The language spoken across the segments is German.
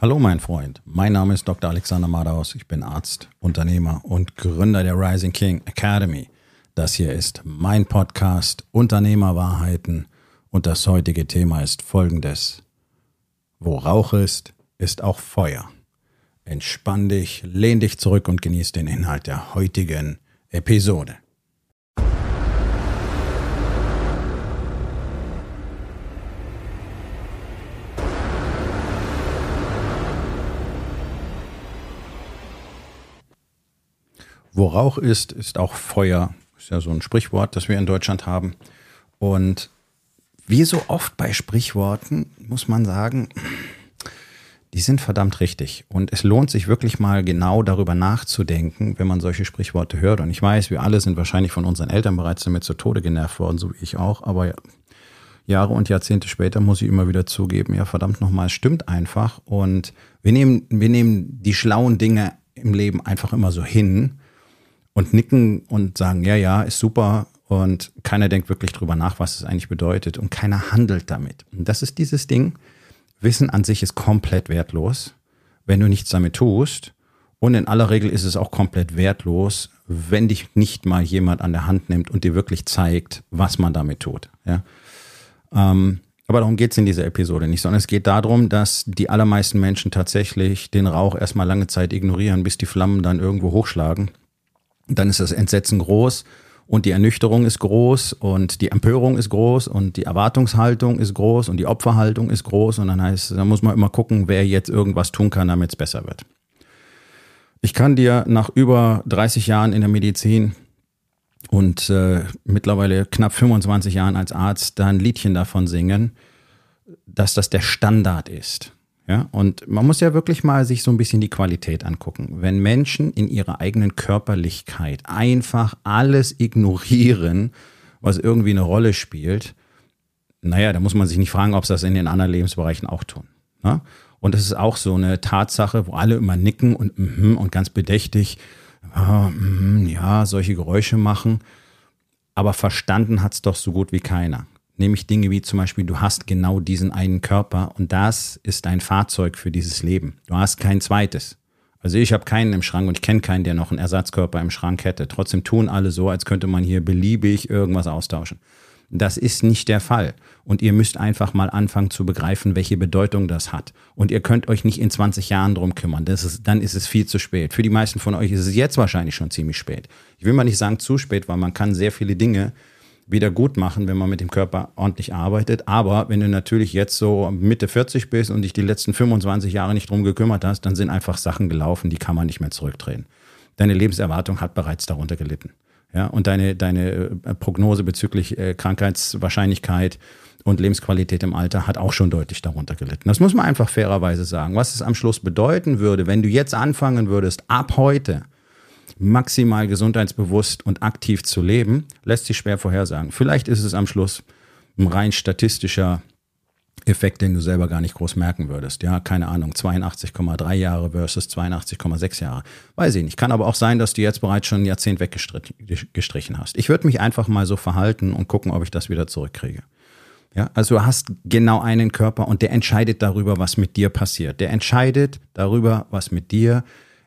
Hallo mein Freund, mein Name ist Dr. Alexander Madaus, ich bin Arzt, Unternehmer und Gründer der Rising King Academy. Das hier ist mein Podcast Unternehmerwahrheiten und das heutige Thema ist folgendes. Wo Rauch ist, ist auch Feuer. Entspann dich, lehn dich zurück und genieß den Inhalt der heutigen Episode. Wo Rauch ist, ist auch Feuer. Ist ja so ein Sprichwort, das wir in Deutschland haben. Und wie so oft bei Sprichworten muss man sagen, die sind verdammt richtig. Und es lohnt sich wirklich mal genau darüber nachzudenken, wenn man solche Sprichworte hört. Und ich weiß, wir alle sind wahrscheinlich von unseren Eltern bereits damit zu Tode genervt worden, so wie ich auch. Aber Jahre und Jahrzehnte später muss ich immer wieder zugeben, ja verdammt nochmal, es stimmt einfach. Und wir nehmen, wir nehmen die schlauen Dinge im Leben einfach immer so hin und nicken und sagen, ja, ja, ist super. Und keiner denkt wirklich drüber nach, was es eigentlich bedeutet. Und keiner handelt damit. Und das ist dieses Ding. Wissen an sich ist komplett wertlos, wenn du nichts damit tust. Und in aller Regel ist es auch komplett wertlos, wenn dich nicht mal jemand an der Hand nimmt und dir wirklich zeigt, was man damit tut. Ja? Ähm, aber darum geht es in dieser Episode nicht, sondern es geht darum, dass die allermeisten Menschen tatsächlich den Rauch erstmal lange Zeit ignorieren, bis die Flammen dann irgendwo hochschlagen dann ist das Entsetzen groß und die Ernüchterung ist groß und die Empörung ist groß und die Erwartungshaltung ist groß und die Opferhaltung ist groß und dann heißt, da muss man immer gucken, wer jetzt irgendwas tun kann, damit es besser wird. Ich kann dir nach über 30 Jahren in der Medizin und äh, mittlerweile knapp 25 Jahren als Arzt da ein Liedchen davon singen, dass das der Standard ist. Ja, und man muss ja wirklich mal sich so ein bisschen die Qualität angucken. Wenn Menschen in ihrer eigenen Körperlichkeit einfach alles ignorieren, was irgendwie eine Rolle spielt, naja, da muss man sich nicht fragen, ob sie das in den anderen Lebensbereichen auch tun. Ne? Und das ist auch so eine Tatsache, wo alle immer nicken und, mm, und ganz bedächtig, mm, ja, solche Geräusche machen. Aber verstanden hat es doch so gut wie keiner. Nämlich Dinge wie zum Beispiel, du hast genau diesen einen Körper und das ist dein Fahrzeug für dieses Leben. Du hast kein zweites. Also ich habe keinen im Schrank und ich kenne keinen, der noch einen Ersatzkörper im Schrank hätte. Trotzdem tun alle so, als könnte man hier beliebig irgendwas austauschen. Das ist nicht der Fall. Und ihr müsst einfach mal anfangen zu begreifen, welche Bedeutung das hat. Und ihr könnt euch nicht in 20 Jahren drum kümmern. Das ist, dann ist es viel zu spät. Für die meisten von euch ist es jetzt wahrscheinlich schon ziemlich spät. Ich will mal nicht sagen zu spät, weil man kann sehr viele Dinge wieder gut machen, wenn man mit dem Körper ordentlich arbeitet. Aber wenn du natürlich jetzt so Mitte 40 bist und dich die letzten 25 Jahre nicht drum gekümmert hast, dann sind einfach Sachen gelaufen, die kann man nicht mehr zurückdrehen. Deine Lebenserwartung hat bereits darunter gelitten. Ja, und deine, deine äh, Prognose bezüglich äh, Krankheitswahrscheinlichkeit und Lebensqualität im Alter hat auch schon deutlich darunter gelitten. Das muss man einfach fairerweise sagen. Was es am Schluss bedeuten würde, wenn du jetzt anfangen würdest, ab heute maximal gesundheitsbewusst und aktiv zu leben, lässt sich schwer vorhersagen. Vielleicht ist es am Schluss ein rein statistischer Effekt, den du selber gar nicht groß merken würdest. Ja, keine Ahnung, 82,3 Jahre versus 82,6 Jahre. Weiß ich nicht. Kann aber auch sein, dass du jetzt bereits schon ein Jahrzehnt weggestrichen hast. Ich würde mich einfach mal so verhalten und gucken, ob ich das wieder zurückkriege. Ja, also du hast genau einen Körper und der entscheidet darüber, was mit dir passiert. Der entscheidet darüber, was mit dir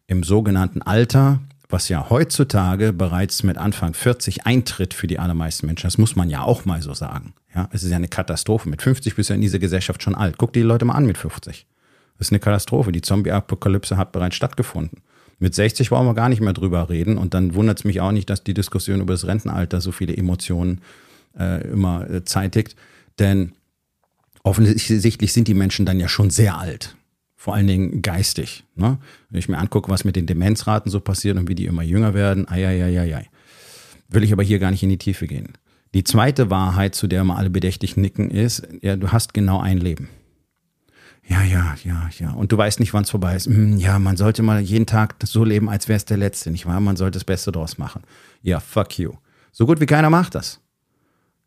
im sogenannten Alter was ja heutzutage bereits mit Anfang 40 eintritt für die allermeisten Menschen. Das muss man ja auch mal so sagen. Ja, es ist ja eine Katastrophe. Mit 50 bist du in dieser Gesellschaft schon alt. Guck dir die Leute mal an mit 50. Das ist eine Katastrophe. Die Zombie-Apokalypse hat bereits stattgefunden. Mit 60 wollen wir gar nicht mehr drüber reden. Und dann wundert es mich auch nicht, dass die Diskussion über das Rentenalter so viele Emotionen äh, immer äh, zeitigt. Denn offensichtlich sind die Menschen dann ja schon sehr alt vor allen Dingen geistig. Ne? Wenn ich mir angucke, was mit den Demenzraten so passiert und wie die immer jünger werden, ai, ai, ai, ai. will ich aber hier gar nicht in die Tiefe gehen. Die zweite Wahrheit, zu der immer alle bedächtig nicken, ist, ja, du hast genau ein Leben. Ja, ja, ja, ja. Und du weißt nicht, wann es vorbei ist. Hm, ja, man sollte mal jeden Tag so leben, als wäre es der letzte, nicht wahr? Man sollte das Beste draus machen. Ja, fuck you. So gut wie keiner macht das.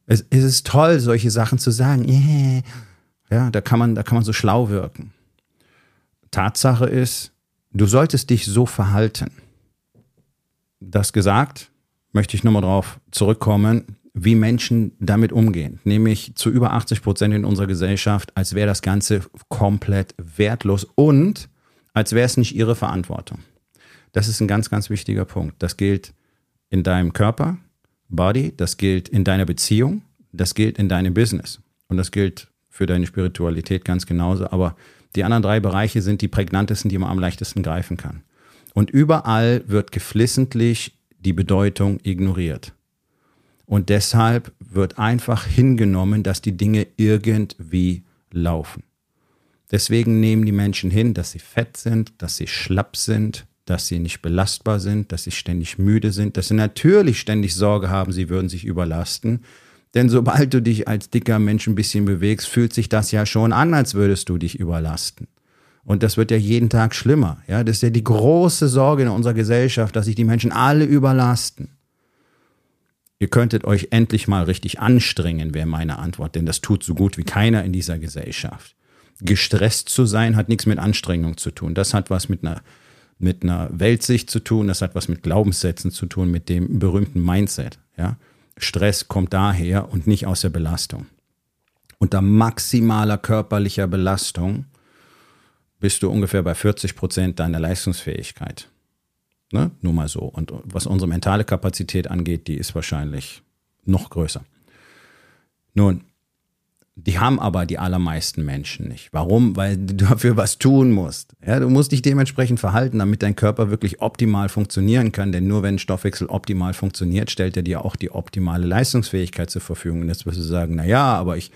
Es, es ist toll, solche Sachen zu sagen. Yeah. Ja, da kann man, da kann man so schlau wirken. Tatsache ist, du solltest dich so verhalten. Das gesagt, möchte ich nochmal drauf zurückkommen. wie Menschen damit umgehen, nämlich zu über 80 Prozent in unserer Gesellschaft, als wäre das Ganze komplett wertlos und als wäre es nicht ihre Verantwortung. Das ist ein ganz, ganz wichtiger Punkt. Das gilt in deinem Körper, Body, das gilt in deiner Beziehung, das gilt in deinem Business und das gilt für deine Spiritualität ganz genauso. Aber die anderen drei Bereiche sind die prägnantesten, die man am leichtesten greifen kann. Und überall wird geflissentlich die Bedeutung ignoriert. Und deshalb wird einfach hingenommen, dass die Dinge irgendwie laufen. Deswegen nehmen die Menschen hin, dass sie fett sind, dass sie schlapp sind, dass sie nicht belastbar sind, dass sie ständig müde sind, dass sie natürlich ständig Sorge haben, sie würden sich überlasten. Denn sobald du dich als dicker Mensch ein bisschen bewegst, fühlt sich das ja schon an, als würdest du dich überlasten. Und das wird ja jeden Tag schlimmer. Ja, das ist ja die große Sorge in unserer Gesellschaft, dass sich die Menschen alle überlasten. Ihr könntet euch endlich mal richtig anstrengen, wäre meine Antwort, denn das tut so gut wie keiner in dieser Gesellschaft. Gestresst zu sein hat nichts mit Anstrengung zu tun. Das hat was mit einer, mit einer Weltsicht zu tun, das hat was mit Glaubenssätzen zu tun, mit dem berühmten Mindset. Ja? Stress kommt daher und nicht aus der Belastung. Unter maximaler körperlicher Belastung bist du ungefähr bei 40 Prozent deiner Leistungsfähigkeit. Ne? Nur mal so. Und was unsere mentale Kapazität angeht, die ist wahrscheinlich noch größer. Nun, die haben aber die allermeisten Menschen nicht. Warum? Weil du dafür was tun musst. Ja, du musst dich dementsprechend verhalten, damit dein Körper wirklich optimal funktionieren kann. Denn nur wenn Stoffwechsel optimal funktioniert, stellt er dir auch die optimale Leistungsfähigkeit zur Verfügung. Und jetzt wirst du sagen, na ja, aber ich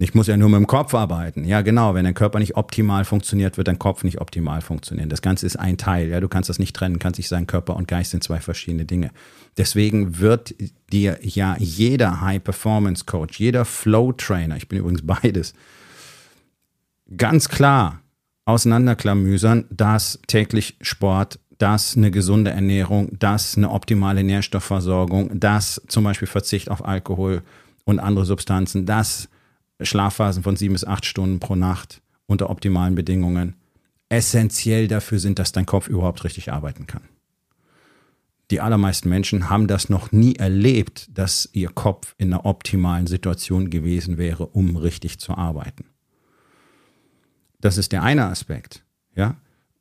ich muss ja nur mit dem Kopf arbeiten. Ja, genau. Wenn dein Körper nicht optimal funktioniert, wird dein Kopf nicht optimal funktionieren. Das Ganze ist ein Teil. Ja, du kannst das nicht trennen. Kannst nicht sagen, Körper und Geist sind zwei verschiedene Dinge. Deswegen wird dir ja jeder High Performance Coach, jeder Flow Trainer, ich bin übrigens beides, ganz klar auseinanderklamüsern, dass täglich Sport dass eine gesunde Ernährung, dass eine optimale Nährstoffversorgung, dass zum Beispiel Verzicht auf Alkohol und andere Substanzen, dass Schlafphasen von sieben bis acht Stunden pro Nacht unter optimalen Bedingungen essentiell dafür sind, dass dein Kopf überhaupt richtig arbeiten kann. Die allermeisten Menschen haben das noch nie erlebt, dass ihr Kopf in einer optimalen Situation gewesen wäre, um richtig zu arbeiten. Das ist der eine Aspekt. Ja?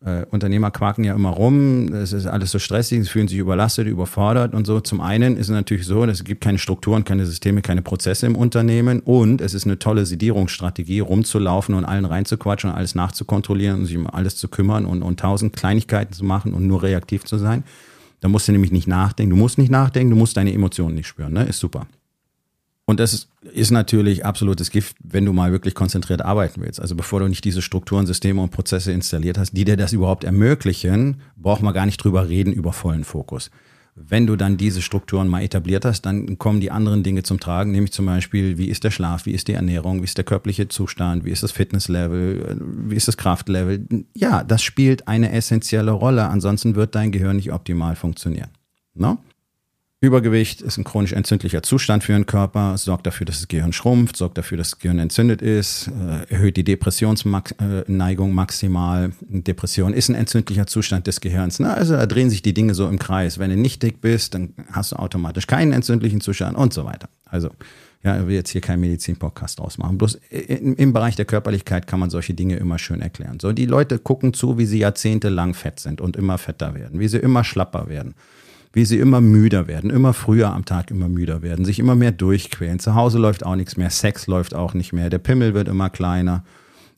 Äh, Unternehmer quaken ja immer rum, es ist alles so stressig, sie fühlen sich überlastet, überfordert und so. Zum einen ist es natürlich so, es gibt keine Strukturen, keine Systeme, keine Prozesse im Unternehmen und es ist eine tolle Sedierungsstrategie, rumzulaufen und allen reinzuquatschen und alles nachzukontrollieren und sich um alles zu kümmern und, und tausend Kleinigkeiten zu machen und nur reaktiv zu sein. Da musst du nämlich nicht nachdenken. Du musst nicht nachdenken, du musst deine Emotionen nicht spüren. Ne? Ist super. Und das ist natürlich absolutes Gift, wenn du mal wirklich konzentriert arbeiten willst. Also bevor du nicht diese Strukturen, Systeme und Prozesse installiert hast, die dir das überhaupt ermöglichen, braucht man gar nicht drüber reden über vollen Fokus. Wenn du dann diese Strukturen mal etabliert hast, dann kommen die anderen Dinge zum Tragen, nämlich zum Beispiel, wie ist der Schlaf, wie ist die Ernährung, wie ist der körperliche Zustand, wie ist das Fitnesslevel, wie ist das Kraftlevel. Ja, das spielt eine essentielle Rolle, ansonsten wird dein Gehirn nicht optimal funktionieren. No? Übergewicht ist ein chronisch entzündlicher Zustand für den Körper, sorgt dafür, dass das Gehirn schrumpft, sorgt dafür, dass das Gehirn entzündet ist, äh, erhöht die Depressionsneigung maximal. Depression ist ein entzündlicher Zustand des Gehirns. Ne? Also da drehen sich die Dinge so im Kreis. Wenn du nicht dick bist, dann hast du automatisch keinen entzündlichen Zustand und so weiter. Also ja, ich will jetzt hier keinen Medizin-Podcast draus machen. Bloß im, im Bereich der Körperlichkeit kann man solche Dinge immer schön erklären. So, die Leute gucken zu, wie sie jahrzehntelang fett sind und immer fetter werden, wie sie immer schlapper werden wie sie immer müder werden, immer früher am Tag immer müder werden, sich immer mehr durchquälen. Zu Hause läuft auch nichts mehr, Sex läuft auch nicht mehr, der Pimmel wird immer kleiner.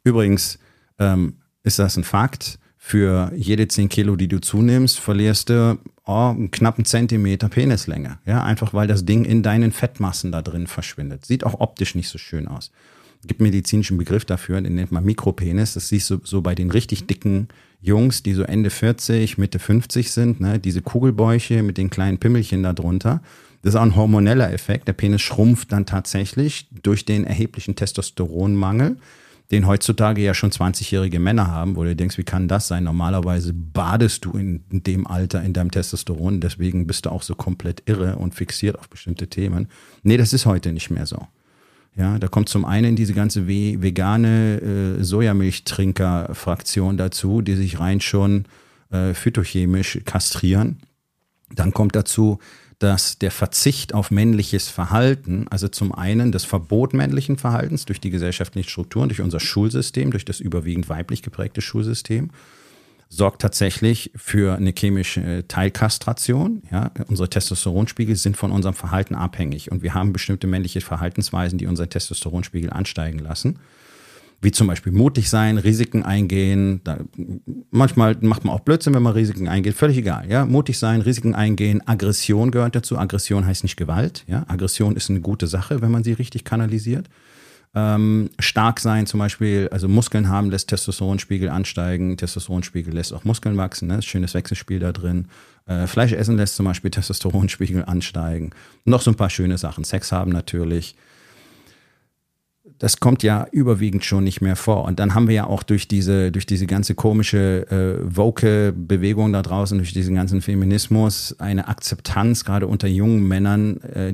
Übrigens ähm, ist das ein Fakt. Für jede 10 Kilo, die du zunimmst, verlierst du oh, einen knappen Zentimeter Penislänge. Ja, einfach weil das Ding in deinen Fettmassen da drin verschwindet. Sieht auch optisch nicht so schön aus. Gibt medizinischen Begriff dafür, den nennt man Mikropenis. Das siehst du so bei den richtig dicken Jungs, die so Ende 40, Mitte 50 sind, ne, diese Kugelbäuche mit den kleinen Pimmelchen da drunter. Das ist auch ein hormoneller Effekt. Der Penis schrumpft dann tatsächlich durch den erheblichen Testosteronmangel, den heutzutage ja schon 20-jährige Männer haben, wo du denkst, wie kann das sein? Normalerweise badest du in dem Alter in deinem Testosteron, deswegen bist du auch so komplett irre und fixiert auf bestimmte Themen. Nee, das ist heute nicht mehr so. Ja, da kommt zum einen diese ganze vegane äh, Sojamilchtrinker-Fraktion dazu, die sich rein schon äh, phytochemisch kastrieren. Dann kommt dazu, dass der Verzicht auf männliches Verhalten, also zum einen das Verbot männlichen Verhaltens durch die gesellschaftlichen Strukturen, durch unser Schulsystem, durch das überwiegend weiblich geprägte Schulsystem, sorgt tatsächlich für eine chemische Teilkastration. Ja, unsere Testosteronspiegel sind von unserem Verhalten abhängig und wir haben bestimmte männliche Verhaltensweisen, die unseren Testosteronspiegel ansteigen lassen wie zum Beispiel mutig sein, Risiken eingehen. Da, manchmal macht man auch Blödsinn, wenn man Risiken eingeht. Völlig egal. Ja, mutig sein, Risiken eingehen. Aggression gehört dazu. Aggression heißt nicht Gewalt. Ja, Aggression ist eine gute Sache, wenn man sie richtig kanalisiert. Ähm, stark sein zum Beispiel, also Muskeln haben lässt Testosteronspiegel ansteigen. Testosteronspiegel lässt auch Muskeln wachsen. Ne? Schönes Wechselspiel da drin. Äh, Fleisch essen lässt zum Beispiel Testosteronspiegel ansteigen. Noch so ein paar schöne Sachen. Sex haben natürlich das kommt ja überwiegend schon nicht mehr vor. Und dann haben wir ja auch durch diese, durch diese ganze komische äh, Woke-Bewegung da draußen, durch diesen ganzen Feminismus, eine Akzeptanz, gerade unter jungen Männern, äh,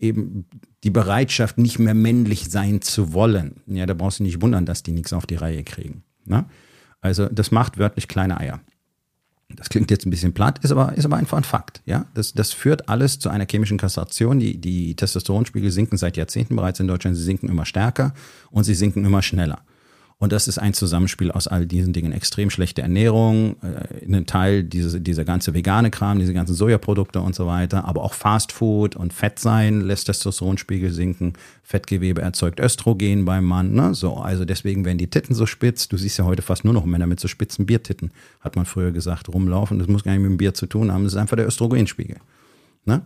eben die Bereitschaft, nicht mehr männlich sein zu wollen. Ja, da brauchst du nicht wundern, dass die nichts auf die Reihe kriegen. Ne? Also das macht wörtlich kleine Eier. Das klingt jetzt ein bisschen platt, ist aber, ist aber einfach ein Fakt. Ja? Das, das führt alles zu einer chemischen Kastration. Die, die Testosteronspiegel sinken seit Jahrzehnten bereits in Deutschland. Sie sinken immer stärker und sie sinken immer schneller. Und das ist ein Zusammenspiel aus all diesen Dingen. Extrem schlechte Ernährung, äh, ein Teil diese, dieser ganze vegane Kram, diese ganzen Sojaprodukte und so weiter, aber auch Fast Food und Fett sein lässt Testosteronspiegel sinken. Fettgewebe erzeugt Östrogen beim Mann. Ne? So, also deswegen werden die Titten so spitz. Du siehst ja heute fast nur noch Männer mit so spitzen Biertitten, hat man früher gesagt, rumlaufen. Das muss gar nicht mit dem Bier zu tun haben. Das ist einfach der Östrogenspiegel. Ne?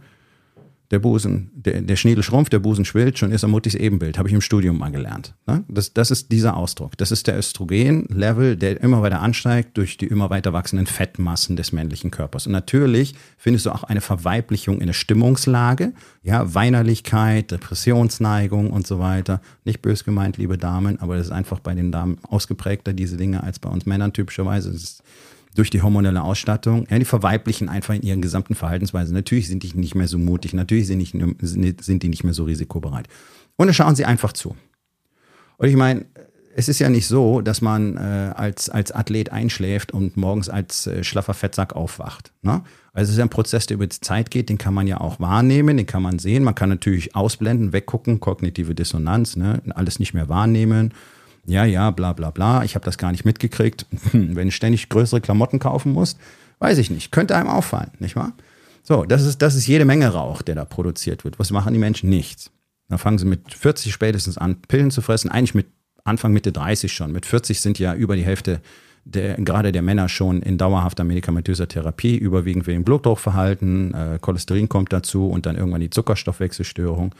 Der Busen, der, der Schniedel schrumpft, der Busen schwillt, schon ist er Muttis Ebenbild. Habe ich im Studium mal gelernt. Ne? Das, das ist dieser Ausdruck. Das ist der Östrogen-Level, der immer weiter ansteigt durch die immer weiter wachsenden Fettmassen des männlichen Körpers. Und natürlich findest du auch eine Verweiblichung in der Stimmungslage. Ja, Weinerlichkeit, Depressionsneigung und so weiter. Nicht bös gemeint, liebe Damen, aber das ist einfach bei den Damen ausgeprägter, diese Dinge, als bei uns Männern typischerweise. Das ist durch die hormonelle Ausstattung. Ja, die verweiblichen einfach in ihren gesamten Verhaltensweisen. Natürlich sind die nicht mehr so mutig, natürlich sind, nicht, sind die nicht mehr so risikobereit. Und dann schauen sie einfach zu. Und ich meine, es ist ja nicht so, dass man äh, als, als Athlet einschläft und morgens als äh, schlaffer Fettsack aufwacht. Ne? Also es ist ja ein Prozess, der über die Zeit geht, den kann man ja auch wahrnehmen, den kann man sehen. Man kann natürlich ausblenden, weggucken, kognitive Dissonanz, ne? alles nicht mehr wahrnehmen ja, ja, bla bla bla, ich habe das gar nicht mitgekriegt. Wenn ich ständig größere Klamotten kaufen muss, weiß ich nicht. Könnte einem auffallen, nicht wahr? So, das ist, das ist jede Menge Rauch, der da produziert wird. Was machen die Menschen? Nichts. Dann fangen sie mit 40 spätestens an, Pillen zu fressen. Eigentlich mit Anfang, Mitte 30 schon. Mit 40 sind ja über die Hälfte der, gerade der Männer schon in dauerhafter medikamentöser Therapie, überwiegend wegen Blutdruckverhalten, äh, Cholesterin kommt dazu und dann irgendwann die Zuckerstoffwechselstörung.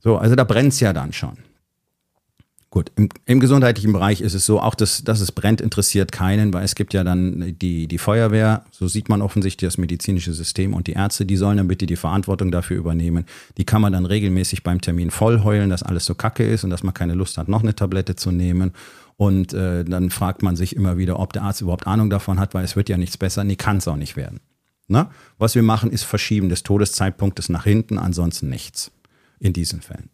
So, also da brennt's ja dann schon. Gut, im, im, gesundheitlichen Bereich ist es so, auch das, dass es brennt, interessiert keinen, weil es gibt ja dann die, die Feuerwehr, so sieht man offensichtlich das medizinische System und die Ärzte, die sollen dann bitte die Verantwortung dafür übernehmen. Die kann man dann regelmäßig beim Termin voll heulen, dass alles so kacke ist und dass man keine Lust hat, noch eine Tablette zu nehmen. Und äh, dann fragt man sich immer wieder, ob der Arzt überhaupt Ahnung davon hat, weil es wird ja nichts besser. Nee, kann es auch nicht werden. Na? Was wir machen, ist Verschieben des Todeszeitpunktes nach hinten, ansonsten nichts in diesen Fällen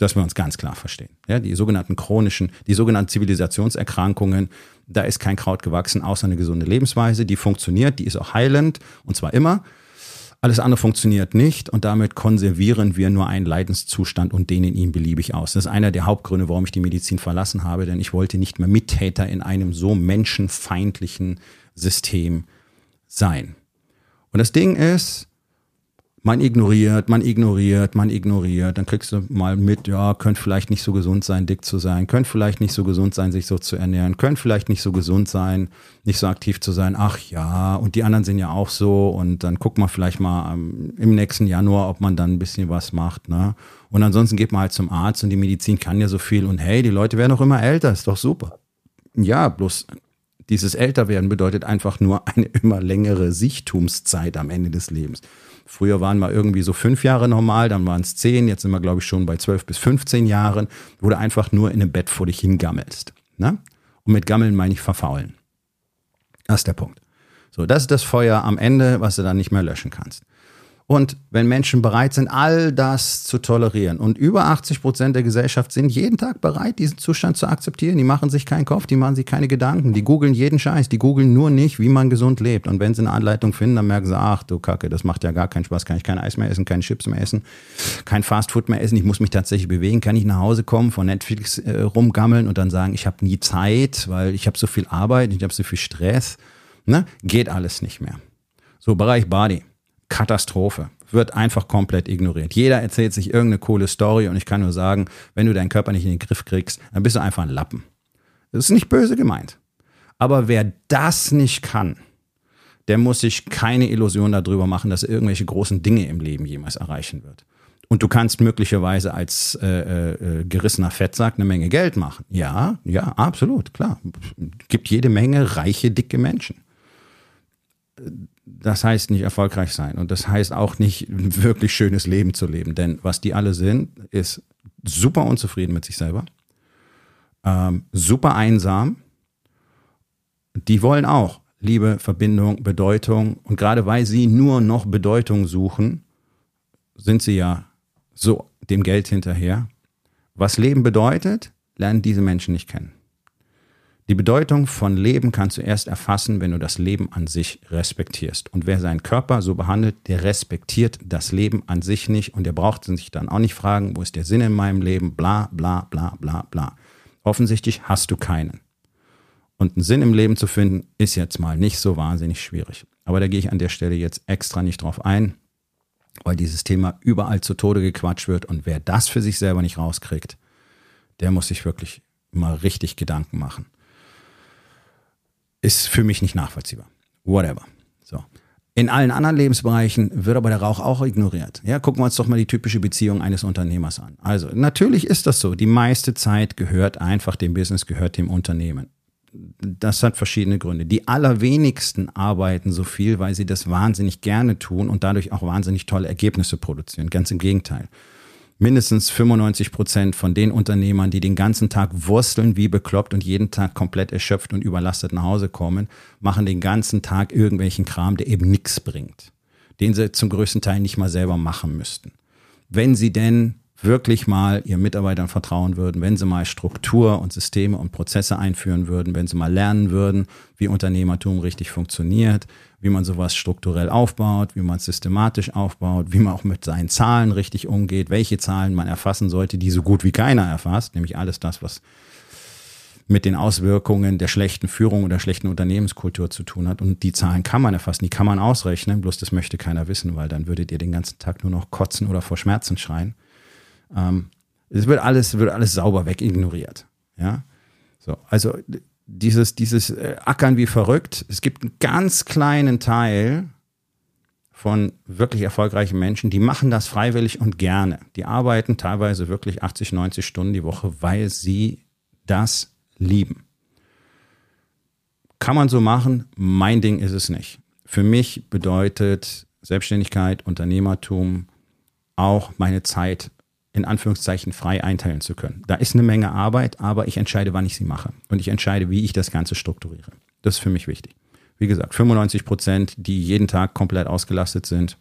dass wir uns ganz klar verstehen. Ja, die sogenannten chronischen, die sogenannten Zivilisationserkrankungen, da ist kein Kraut gewachsen, außer eine gesunde Lebensweise, die funktioniert, die ist auch heilend und zwar immer. Alles andere funktioniert nicht und damit konservieren wir nur einen Leidenszustand und dehnen ihn beliebig aus. Das ist einer der Hauptgründe, warum ich die Medizin verlassen habe, denn ich wollte nicht mehr Mittäter in einem so menschenfeindlichen System sein. Und das Ding ist, man ignoriert, man ignoriert, man ignoriert. Dann kriegst du mal mit, ja, könnte vielleicht nicht so gesund sein, dick zu sein, könnte vielleicht nicht so gesund sein, sich so zu ernähren, könnte vielleicht nicht so gesund sein, nicht so aktiv zu sein. Ach ja, und die anderen sind ja auch so. Und dann guckt man vielleicht mal ähm, im nächsten Januar, ob man dann ein bisschen was macht. Ne? Und ansonsten geht man halt zum Arzt und die Medizin kann ja so viel. Und hey, die Leute werden auch immer älter, ist doch super. Ja, bloß dieses Älterwerden bedeutet einfach nur eine immer längere Sichtumszeit am Ende des Lebens. Früher waren wir irgendwie so fünf Jahre normal, dann waren es zehn, jetzt sind wir, glaube ich, schon bei zwölf bis 15 Jahren, wo du einfach nur in einem Bett vor dich hingammelst. Ne? Und mit Gammeln meine ich verfaulen. Das ist der Punkt. So, das ist das Feuer am Ende, was du dann nicht mehr löschen kannst. Und wenn Menschen bereit sind, all das zu tolerieren und über 80 Prozent der Gesellschaft sind jeden Tag bereit, diesen Zustand zu akzeptieren, die machen sich keinen Kopf, die machen sich keine Gedanken, die googeln jeden Scheiß, die googeln nur nicht, wie man gesund lebt. Und wenn sie eine Anleitung finden, dann merken sie, ach du Kacke, das macht ja gar keinen Spaß, kann ich kein Eis mehr essen, keine Chips mehr essen, kein Fastfood mehr essen, ich muss mich tatsächlich bewegen, kann ich nach Hause kommen, von Netflix äh, rumgammeln und dann sagen, ich habe nie Zeit, weil ich habe so viel Arbeit, ich habe so viel Stress. Ne? Geht alles nicht mehr. So, Bereich Body. Katastrophe. Wird einfach komplett ignoriert. Jeder erzählt sich irgendeine coole Story und ich kann nur sagen, wenn du deinen Körper nicht in den Griff kriegst, dann bist du einfach ein Lappen. Das ist nicht böse gemeint. Aber wer das nicht kann, der muss sich keine Illusion darüber machen, dass er irgendwelche großen Dinge im Leben jemals erreichen wird. Und du kannst möglicherweise als äh, äh, gerissener Fettsack eine Menge Geld machen. Ja, ja, absolut, klar. Gibt jede Menge reiche, dicke Menschen das heißt nicht erfolgreich sein und das heißt auch nicht ein wirklich schönes Leben zu leben, denn was die alle sind, ist super unzufrieden mit sich selber, ähm, super einsam. Die wollen auch Liebe, Verbindung, Bedeutung und gerade weil sie nur noch Bedeutung suchen, sind sie ja so dem Geld hinterher. Was Leben bedeutet, lernen diese Menschen nicht kennen. Die Bedeutung von Leben kannst du erst erfassen, wenn du das Leben an sich respektierst. Und wer seinen Körper so behandelt, der respektiert das Leben an sich nicht und der braucht sich dann auch nicht fragen, wo ist der Sinn in meinem Leben, bla bla bla bla bla. Offensichtlich hast du keinen. Und einen Sinn im Leben zu finden, ist jetzt mal nicht so wahnsinnig schwierig. Aber da gehe ich an der Stelle jetzt extra nicht drauf ein, weil dieses Thema überall zu Tode gequatscht wird. Und wer das für sich selber nicht rauskriegt, der muss sich wirklich mal richtig Gedanken machen ist für mich nicht nachvollziehbar. Whatever. So. In allen anderen Lebensbereichen wird aber der Rauch auch ignoriert. Ja, gucken wir uns doch mal die typische Beziehung eines Unternehmers an. Also, natürlich ist das so. Die meiste Zeit gehört einfach dem Business, gehört dem Unternehmen. Das hat verschiedene Gründe. Die allerwenigsten arbeiten so viel, weil sie das wahnsinnig gerne tun und dadurch auch wahnsinnig tolle Ergebnisse produzieren. Ganz im Gegenteil mindestens 95 Prozent von den Unternehmern, die den ganzen Tag wursteln wie bekloppt und jeden Tag komplett erschöpft und überlastet nach Hause kommen, machen den ganzen Tag irgendwelchen Kram, der eben nichts bringt, den sie zum größten Teil nicht mal selber machen müssten. Wenn sie denn wirklich mal ihren Mitarbeitern vertrauen würden, wenn sie mal Struktur und Systeme und Prozesse einführen würden, wenn sie mal lernen würden, wie Unternehmertum richtig funktioniert, wie man sowas strukturell aufbaut, wie man es systematisch aufbaut, wie man auch mit seinen Zahlen richtig umgeht, welche Zahlen man erfassen sollte, die so gut wie keiner erfasst, nämlich alles das, was mit den Auswirkungen der schlechten Führung oder schlechten Unternehmenskultur zu tun hat. Und die Zahlen kann man erfassen, die kann man ausrechnen, bloß das möchte keiner wissen, weil dann würdet ihr den ganzen Tag nur noch kotzen oder vor Schmerzen schreien. Ähm, es wird alles, wird alles sauber wegignoriert. Ja, so, also dieses, dieses äh, Ackern wie verrückt. Es gibt einen ganz kleinen Teil von wirklich erfolgreichen Menschen, die machen das freiwillig und gerne. Die arbeiten teilweise wirklich 80, 90 Stunden die Woche, weil sie das lieben. Kann man so machen? Mein Ding ist es nicht. Für mich bedeutet Selbstständigkeit, Unternehmertum auch meine Zeit in Anführungszeichen frei einteilen zu können. Da ist eine Menge Arbeit, aber ich entscheide, wann ich sie mache. Und ich entscheide, wie ich das Ganze strukturiere. Das ist für mich wichtig. Wie gesagt, 95 Prozent, die jeden Tag komplett ausgelastet sind,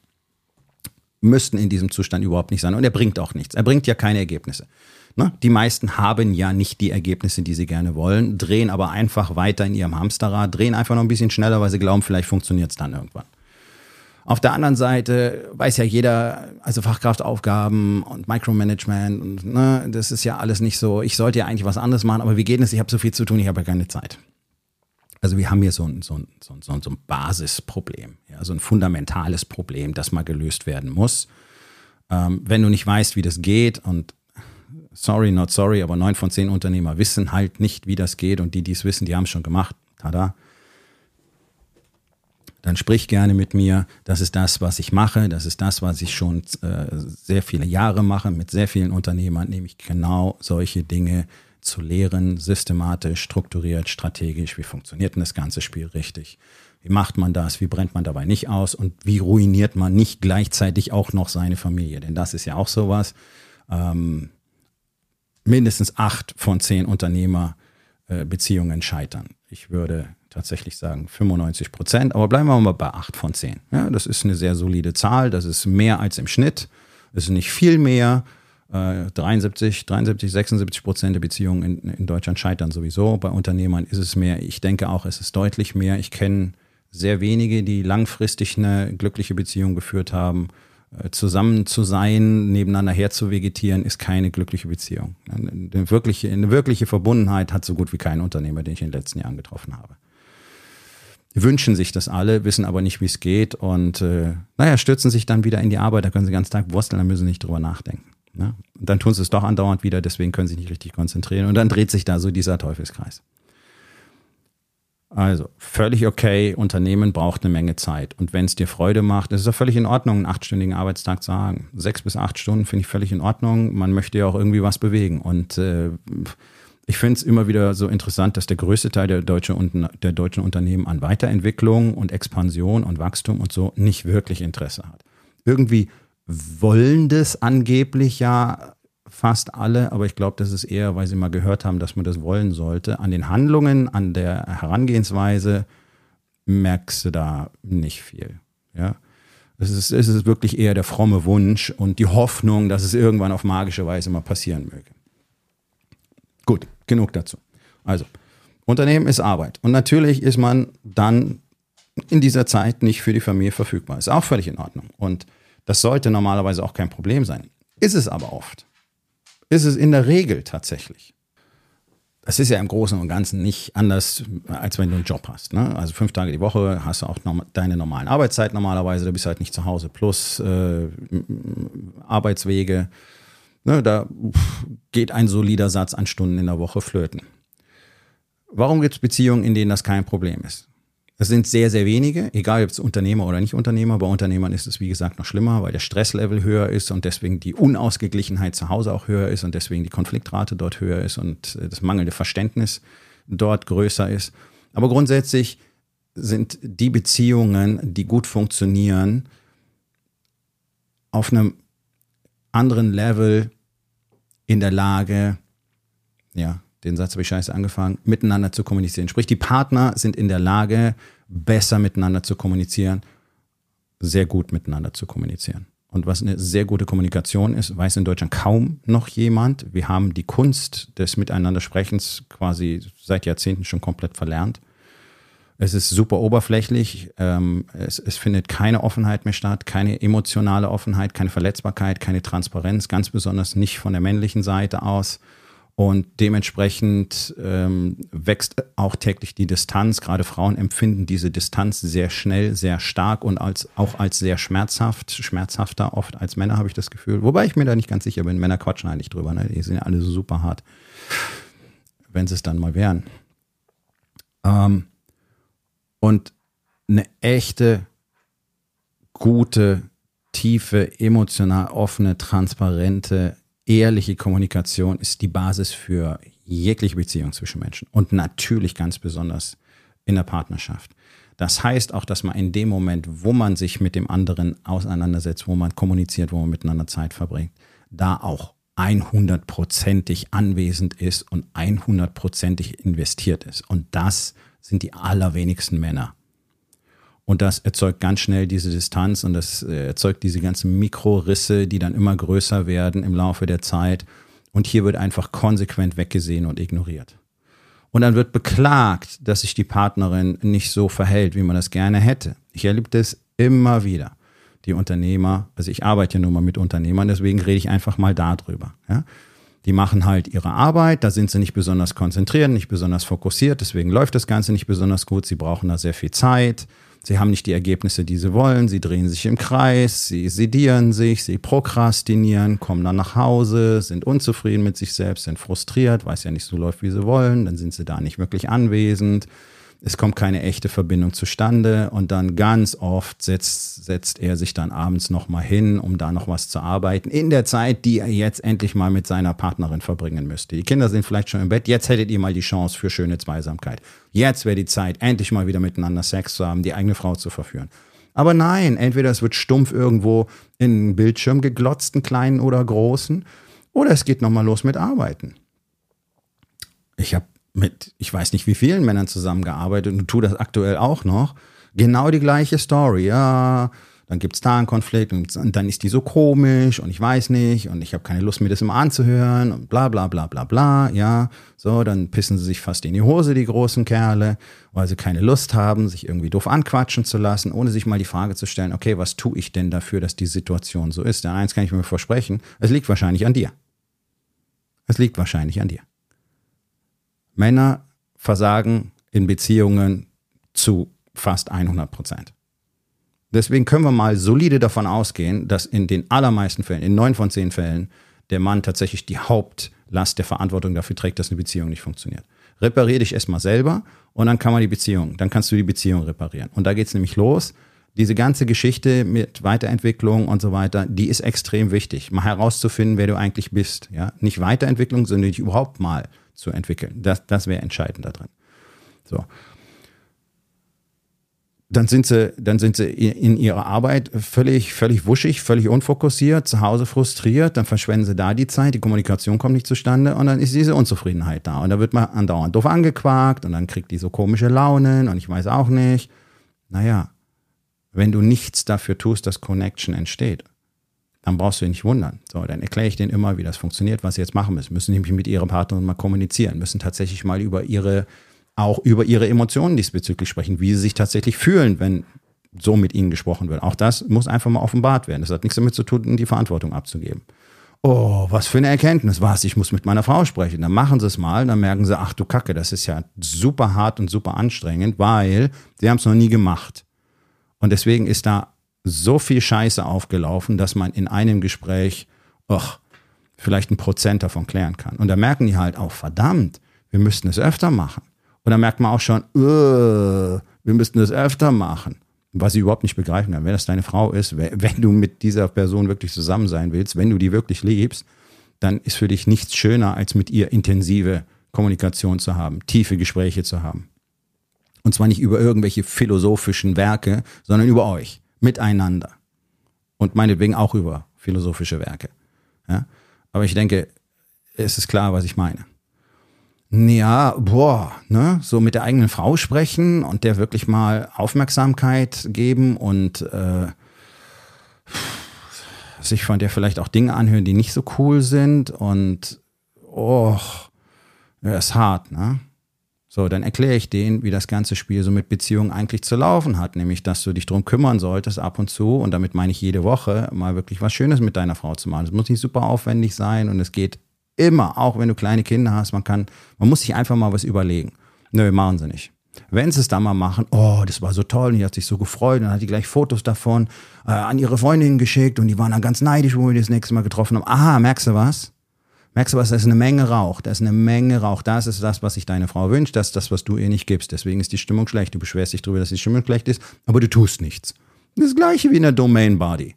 müssten in diesem Zustand überhaupt nicht sein. Und er bringt auch nichts. Er bringt ja keine Ergebnisse. Ne? Die meisten haben ja nicht die Ergebnisse, die sie gerne wollen, drehen aber einfach weiter in ihrem Hamsterrad, drehen einfach noch ein bisschen schneller, weil sie glauben, vielleicht funktioniert es dann irgendwann. Auf der anderen Seite weiß ja jeder, also Fachkraftaufgaben und Micromanagement und ne, das ist ja alles nicht so. Ich sollte ja eigentlich was anderes machen, aber wie geht es? Ich habe so viel zu tun, ich habe ja keine Zeit. Also wir haben hier so ein, so ein, so ein, so ein Basisproblem, ja, so ein fundamentales Problem, das mal gelöst werden muss. Ähm, wenn du nicht weißt, wie das geht und sorry, not sorry, aber neun von zehn Unternehmer wissen halt nicht, wie das geht und die, die es wissen, die haben es schon gemacht. Tada dann sprich gerne mit mir. Das ist das, was ich mache. Das ist das, was ich schon äh, sehr viele Jahre mache mit sehr vielen Unternehmern, nämlich genau solche Dinge zu lehren, systematisch, strukturiert, strategisch. Wie funktioniert denn das ganze Spiel richtig? Wie macht man das? Wie brennt man dabei nicht aus? Und wie ruiniert man nicht gleichzeitig auch noch seine Familie? Denn das ist ja auch sowas. Ähm, mindestens acht von zehn Unternehmerbeziehungen scheitern ich würde tatsächlich sagen 95 Prozent, aber bleiben wir mal bei 8 von 10. Ja, das ist eine sehr solide Zahl, das ist mehr als im Schnitt, das ist nicht viel mehr. 73, 73, 76 Prozent der Beziehungen in, in Deutschland scheitern sowieso. Bei Unternehmern ist es mehr. Ich denke auch, es ist deutlich mehr. Ich kenne sehr wenige, die langfristig eine glückliche Beziehung geführt haben. Äh, zusammen zu sein, nebeneinander herzuvegetieren, ist keine glückliche Beziehung. Eine wirkliche, eine wirkliche Verbundenheit hat so gut wie kein Unternehmer, den ich in den letzten Jahren getroffen habe. Wünschen sich das alle, wissen aber nicht, wie es geht und äh, naja, stürzen sich dann wieder in die Arbeit, da können sie den ganzen Tag wursteln, da müssen sie nicht drüber nachdenken. Ne? Und dann tun sie es doch andauernd wieder, deswegen können sie sich nicht richtig konzentrieren und dann dreht sich da so dieser Teufelskreis. Also völlig okay, Unternehmen braucht eine Menge Zeit. Und wenn es dir Freude macht, ist es doch völlig in Ordnung, einen achtstündigen Arbeitstag zu haben. Sechs bis acht Stunden finde ich völlig in Ordnung. Man möchte ja auch irgendwie was bewegen. Und äh, ich finde es immer wieder so interessant, dass der größte Teil der, deutsche, der deutschen Unternehmen an Weiterentwicklung und Expansion und Wachstum und so nicht wirklich Interesse hat. Irgendwie wollen das angeblich ja fast alle, aber ich glaube, das ist eher, weil sie mal gehört haben, dass man das wollen sollte. An den Handlungen, an der Herangehensweise merkst du da nicht viel. Ja. Es ist, es ist wirklich eher der fromme Wunsch und die Hoffnung, dass es irgendwann auf magische Weise mal passieren möge. Gut, genug dazu. Also, Unternehmen ist Arbeit. Und natürlich ist man dann in dieser Zeit nicht für die Familie verfügbar. Ist auch völlig in Ordnung. Und das sollte normalerweise auch kein Problem sein. Ist es aber oft ist es in der Regel tatsächlich. Das ist ja im Großen und Ganzen nicht anders, als wenn du einen Job hast. Ne? Also fünf Tage die Woche hast du auch deine normalen Arbeitszeit normalerweise, du bist halt nicht zu Hause, plus äh, Arbeitswege. Ne? Da geht ein solider Satz an Stunden in der Woche flöten. Warum gibt es Beziehungen, in denen das kein Problem ist? Das sind sehr, sehr wenige, egal ob es Unternehmer oder nicht Unternehmer. Bei Unternehmern ist es, wie gesagt, noch schlimmer, weil der Stresslevel höher ist und deswegen die Unausgeglichenheit zu Hause auch höher ist und deswegen die Konfliktrate dort höher ist und äh, das mangelnde Verständnis dort größer ist. Aber grundsätzlich sind die Beziehungen, die gut funktionieren, auf einem anderen Level in der Lage, ja, den Satz habe ich scheiße angefangen, miteinander zu kommunizieren. Sprich, die Partner sind in der Lage, besser miteinander zu kommunizieren, sehr gut miteinander zu kommunizieren. Und was eine sehr gute Kommunikation ist, weiß in Deutschland kaum noch jemand. Wir haben die Kunst des Miteinandersprechens quasi seit Jahrzehnten schon komplett verlernt. Es ist super oberflächlich. Ähm, es, es, findet keine Offenheit mehr statt, keine emotionale Offenheit, keine Verletzbarkeit, keine Transparenz, ganz besonders nicht von der männlichen Seite aus. Und dementsprechend ähm, wächst auch täglich die Distanz. Gerade Frauen empfinden diese Distanz sehr schnell, sehr stark und als, auch als sehr schmerzhaft, schmerzhafter oft als Männer, habe ich das Gefühl. Wobei ich mir da nicht ganz sicher bin. Männer quatschen eigentlich drüber. Ne? Die sind ja alle so super hart, wenn sie es dann mal wären. Ähm, und eine echte, gute, tiefe, emotional offene, transparente ehrliche Kommunikation ist die Basis für jegliche Beziehung zwischen Menschen und natürlich ganz besonders in der Partnerschaft. Das heißt auch, dass man in dem Moment, wo man sich mit dem anderen auseinandersetzt, wo man kommuniziert, wo man miteinander Zeit verbringt, da auch 100%ig anwesend ist und 100%ig investiert ist. Und das sind die allerwenigsten Männer. Und das erzeugt ganz schnell diese Distanz und das äh, erzeugt diese ganzen Mikrorisse, die dann immer größer werden im Laufe der Zeit. Und hier wird einfach konsequent weggesehen und ignoriert. Und dann wird beklagt, dass sich die Partnerin nicht so verhält, wie man das gerne hätte. Ich erlebe das immer wieder. Die Unternehmer, also ich arbeite ja nun mal mit Unternehmern, deswegen rede ich einfach mal darüber. Ja? Die machen halt ihre Arbeit, da sind sie nicht besonders konzentriert, nicht besonders fokussiert, deswegen läuft das Ganze nicht besonders gut. Sie brauchen da sehr viel Zeit Sie haben nicht die Ergebnisse, die sie wollen. Sie drehen sich im Kreis, sie sedieren sich, sie prokrastinieren, kommen dann nach Hause, sind unzufrieden mit sich selbst, sind frustriert, weil es ja nicht so läuft, wie sie wollen. Dann sind sie da nicht wirklich anwesend es kommt keine echte Verbindung zustande und dann ganz oft setzt, setzt er sich dann abends nochmal hin, um da noch was zu arbeiten, in der Zeit, die er jetzt endlich mal mit seiner Partnerin verbringen müsste. Die Kinder sind vielleicht schon im Bett, jetzt hättet ihr mal die Chance für schöne Zweisamkeit. Jetzt wäre die Zeit, endlich mal wieder miteinander Sex zu haben, die eigene Frau zu verführen. Aber nein, entweder es wird stumpf irgendwo in einen Bildschirm geglotzt, einen kleinen oder großen, oder es geht nochmal los mit Arbeiten. Ich habe mit, ich weiß nicht wie vielen Männern zusammengearbeitet und tu das aktuell auch noch. Genau die gleiche Story. Ja, dann gibt es da einen Konflikt und dann ist die so komisch und ich weiß nicht und ich habe keine Lust, mir das immer anzuhören und bla bla bla bla bla, ja. So, dann pissen sie sich fast in die Hose, die großen Kerle, weil sie keine Lust haben, sich irgendwie doof anquatschen zu lassen, ohne sich mal die Frage zu stellen, okay, was tue ich denn dafür, dass die Situation so ist? Denn eins kann ich mir versprechen, es liegt wahrscheinlich an dir. Es liegt wahrscheinlich an dir. Männer versagen in Beziehungen zu fast 100 Prozent. Deswegen können wir mal solide davon ausgehen, dass in den allermeisten Fällen, in neun von zehn Fällen, der Mann tatsächlich die Hauptlast der Verantwortung dafür trägt, dass eine Beziehung nicht funktioniert. Reparier dich erstmal selber und dann kann man die Beziehung, dann kannst du die Beziehung reparieren. Und da geht es nämlich los. Diese ganze Geschichte mit Weiterentwicklung und so weiter, die ist extrem wichtig, mal herauszufinden, wer du eigentlich bist. Ja? Nicht Weiterentwicklung, sondern dich überhaupt mal zu entwickeln. Das, das wäre entscheidend da drin. So dann sind sie, dann sind sie in ihrer Arbeit völlig, völlig wuschig, völlig unfokussiert, zu Hause frustriert, dann verschwenden sie da die Zeit, die Kommunikation kommt nicht zustande und dann ist diese Unzufriedenheit da. Und da wird man andauernd doof angequakt und dann kriegt die so komische Launen und ich weiß auch nicht. Naja, wenn du nichts dafür tust, dass Connection entsteht, dann brauchst du dich nicht wundern. So, dann erkläre ich denen immer, wie das funktioniert, was sie jetzt machen müssen. Müssen nämlich mit ihrem Partner mal kommunizieren, müssen tatsächlich mal über ihre auch über ihre Emotionen diesbezüglich sprechen, wie sie sich tatsächlich fühlen, wenn so mit ihnen gesprochen wird. Auch das muss einfach mal offenbart werden. Das hat nichts damit zu tun, die Verantwortung abzugeben. Oh, was für eine Erkenntnis. Was? Ich muss mit meiner Frau sprechen. Dann machen sie es mal, dann merken sie, ach du Kacke, das ist ja super hart und super anstrengend, weil sie haben es noch nie gemacht. Und deswegen ist da so viel Scheiße aufgelaufen, dass man in einem Gespräch, ach, vielleicht ein Prozent davon klären kann. Und da merken die halt auch, verdammt, wir müssten es öfter machen. Und dann merkt man auch schon, wir müssten das öfter machen. Was sie überhaupt nicht begreifen kann. Wenn das deine Frau ist, wenn du mit dieser Person wirklich zusammen sein willst, wenn du die wirklich liebst, dann ist für dich nichts schöner, als mit ihr intensive Kommunikation zu haben, tiefe Gespräche zu haben. Und zwar nicht über irgendwelche philosophischen Werke, sondern über euch, miteinander. Und meinetwegen auch über philosophische Werke. Ja? Aber ich denke, es ist klar, was ich meine. Ja, boah, ne, so mit der eigenen Frau sprechen und der wirklich mal Aufmerksamkeit geben und äh, sich von der vielleicht auch Dinge anhören, die nicht so cool sind und oh, ja, ist hart, ne? So, dann erkläre ich denen, wie das ganze Spiel so mit Beziehungen eigentlich zu laufen hat, nämlich, dass du dich drum kümmern solltest ab und zu und damit meine ich jede Woche mal wirklich was Schönes mit deiner Frau zu machen. Es muss nicht super aufwendig sein und es geht Immer, auch wenn du kleine Kinder hast, man kann, man muss sich einfach mal was überlegen. Nö, machen sie nicht. Wenn sie es dann mal machen, oh, das war so toll, und die hat sich so gefreut, dann hat die gleich Fotos davon äh, an ihre Freundinnen geschickt und die waren dann ganz neidisch, wo wir das nächste Mal getroffen haben. Aha, merkst du was? Merkst du was? Da ist eine Menge Rauch. Da ist eine Menge Rauch. Das ist das, was sich deine Frau wünscht. Das ist das, was du ihr nicht gibst. Deswegen ist die Stimmung schlecht. Du beschwerst dich darüber, dass die Stimmung schlecht ist, aber du tust nichts. Das gleiche wie in der Domain Body.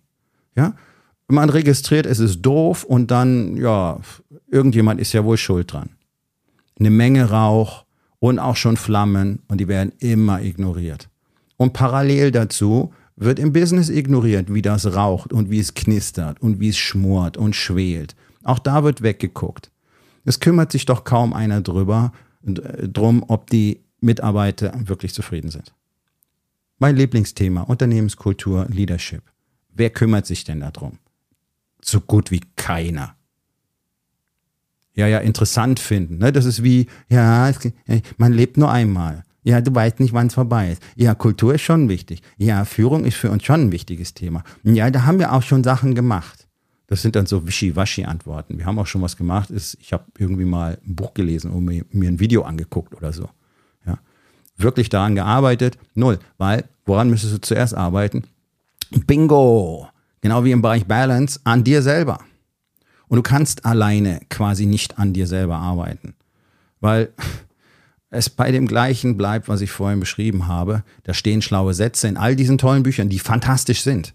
Ja? man registriert, es ist doof und dann, ja, irgendjemand ist ja wohl schuld dran. Eine Menge Rauch und auch schon Flammen und die werden immer ignoriert. Und parallel dazu wird im Business ignoriert, wie das raucht und wie es knistert und wie es schmort und schwelt. Auch da wird weggeguckt. Es kümmert sich doch kaum einer drüber, äh, drum, ob die Mitarbeiter wirklich zufrieden sind. Mein Lieblingsthema, Unternehmenskultur, Leadership. Wer kümmert sich denn darum? so gut wie keiner. Ja, ja, interessant finden. Ne? Das ist wie, ja, man lebt nur einmal. Ja, du weißt nicht, wann es vorbei ist. Ja, Kultur ist schon wichtig. Ja, Führung ist für uns schon ein wichtiges Thema. Ja, da haben wir auch schon Sachen gemacht. Das sind dann so Wischiwaschi-Antworten. Wir haben auch schon was gemacht. Ich habe irgendwie mal ein Buch gelesen und mir, mir ein Video angeguckt oder so. Ja. Wirklich daran gearbeitet? Null. Weil, woran müsstest du zuerst arbeiten? Bingo! Genau wie im Bereich Balance, an dir selber. Und du kannst alleine quasi nicht an dir selber arbeiten. Weil es bei dem gleichen bleibt, was ich vorhin beschrieben habe. Da stehen schlaue Sätze in all diesen tollen Büchern, die fantastisch sind.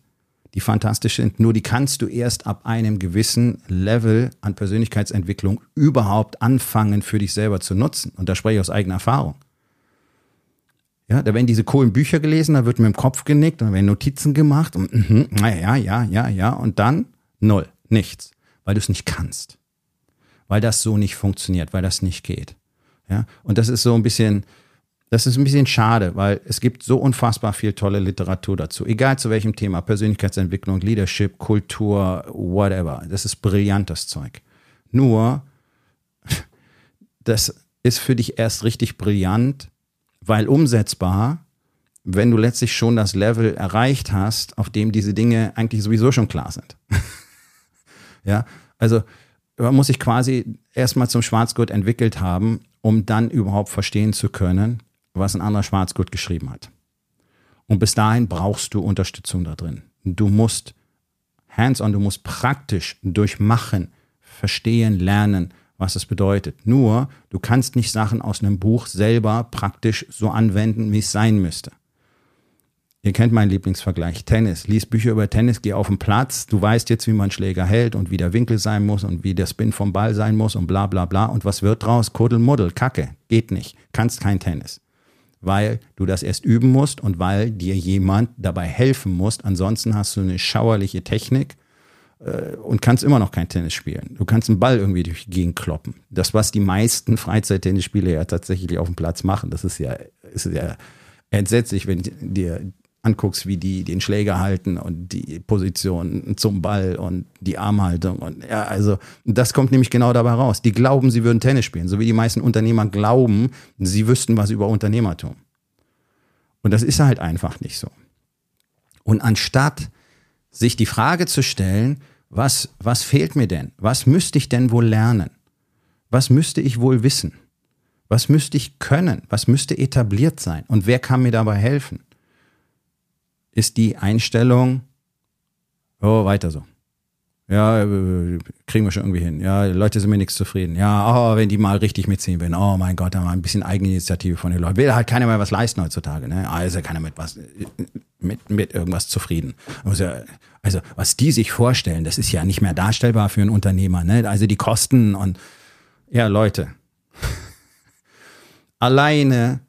Die fantastisch sind. Nur die kannst du erst ab einem gewissen Level an Persönlichkeitsentwicklung überhaupt anfangen, für dich selber zu nutzen. Und da spreche ich aus eigener Erfahrung. Ja, da werden diese coolen Bücher gelesen, da wird mit dem Kopf genickt, dann werden Notizen gemacht und mhm, ja, ja, ja, ja, und dann null, nichts, weil du es nicht kannst. Weil das so nicht funktioniert, weil das nicht geht. Ja, und das ist so ein bisschen, das ist ein bisschen schade, weil es gibt so unfassbar viel tolle Literatur dazu. Egal zu welchem Thema, Persönlichkeitsentwicklung, Leadership, Kultur, whatever. Das ist brillantes Zeug. Nur, das ist für dich erst richtig brillant, weil umsetzbar, wenn du letztlich schon das Level erreicht hast, auf dem diese Dinge eigentlich sowieso schon klar sind. ja, also man muss sich quasi erstmal zum Schwarzgurt entwickelt haben, um dann überhaupt verstehen zu können, was ein anderer Schwarzgurt geschrieben hat. Und bis dahin brauchst du Unterstützung da drin. Du musst hands-on, du musst praktisch durchmachen, verstehen, lernen, was es bedeutet. Nur, du kannst nicht Sachen aus einem Buch selber praktisch so anwenden, wie es sein müsste. Ihr kennt meinen Lieblingsvergleich, Tennis. Lies Bücher über Tennis, geh auf den Platz, du weißt jetzt, wie man Schläger hält und wie der Winkel sein muss und wie der Spin vom Ball sein muss und bla bla bla. Und was wird draus? Kuddelmuddel, Kacke, geht nicht, kannst kein Tennis. Weil du das erst üben musst und weil dir jemand dabei helfen muss. Ansonsten hast du eine schauerliche Technik äh, und kannst immer noch kein Tennis spielen. Du kannst einen Ball irgendwie durch die Gegend kloppen. Das, was die meisten Freizeittennisspieler ja tatsächlich auf dem Platz machen, das ist ja, ist ja entsetzlich, wenn dir anguckst, wie die den Schläger halten und die Position zum Ball und die Armhaltung und ja, also das kommt nämlich genau dabei raus. Die glauben, sie würden Tennis spielen, so wie die meisten Unternehmer glauben, sie wüssten was über Unternehmertum. Und das ist halt einfach nicht so. Und anstatt sich die Frage zu stellen, was, was fehlt mir denn? Was müsste ich denn wohl lernen? Was müsste ich wohl wissen? Was müsste ich können? Was müsste etabliert sein? Und wer kann mir dabei helfen? Ist die Einstellung, oh, weiter so. Ja, äh, kriegen wir schon irgendwie hin. Ja, die Leute sind mir nichts zufrieden. Ja, oh, wenn die mal richtig mitziehen würden. Oh mein Gott, da mal ein bisschen Eigeninitiative von den Leuten. Will halt keiner mehr was leisten heutzutage. Ne? Also keiner mit was, mit, mit irgendwas zufrieden. Also, also was die sich vorstellen, das ist ja nicht mehr darstellbar für einen Unternehmer. Ne? Also die Kosten und ja, Leute. Alleine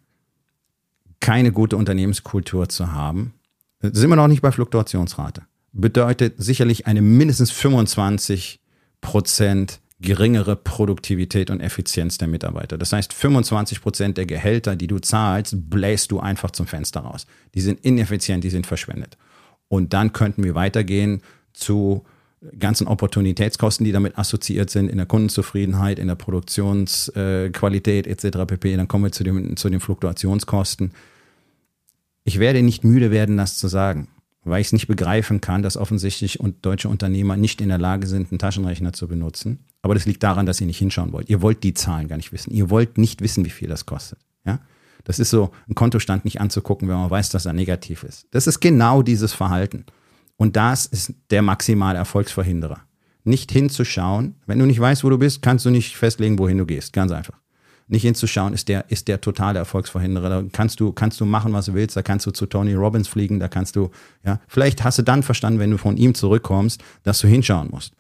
keine gute Unternehmenskultur zu haben, sind wir noch nicht bei Fluktuationsrate bedeutet sicherlich eine mindestens 25 Prozent geringere Produktivität und Effizienz der Mitarbeiter. Das heißt, 25 Prozent der Gehälter, die du zahlst, bläst du einfach zum Fenster raus. Die sind ineffizient, die sind verschwendet. Und dann könnten wir weitergehen zu ganzen Opportunitätskosten, die damit assoziiert sind, in der Kundenzufriedenheit, in der Produktionsqualität etc. pp. Dann kommen wir zu, dem, zu den Fluktuationskosten. Ich werde nicht müde werden, das zu sagen weil ich es nicht begreifen kann, dass offensichtlich deutsche Unternehmer nicht in der Lage sind, einen Taschenrechner zu benutzen. Aber das liegt daran, dass ihr nicht hinschauen wollt. Ihr wollt die Zahlen gar nicht wissen. Ihr wollt nicht wissen, wie viel das kostet. Ja? Das ist so, einen Kontostand nicht anzugucken, wenn man weiß, dass er negativ ist. Das ist genau dieses Verhalten. Und das ist der maximale Erfolgsverhinderer. Nicht hinzuschauen. Wenn du nicht weißt, wo du bist, kannst du nicht festlegen, wohin du gehst. Ganz einfach nicht hinzuschauen, ist der, ist der totale Erfolgsverhinderer. Da kannst du, kannst du machen, was du willst, da kannst du zu Tony Robbins fliegen, da kannst du, ja, vielleicht hast du dann verstanden, wenn du von ihm zurückkommst, dass du hinschauen musst.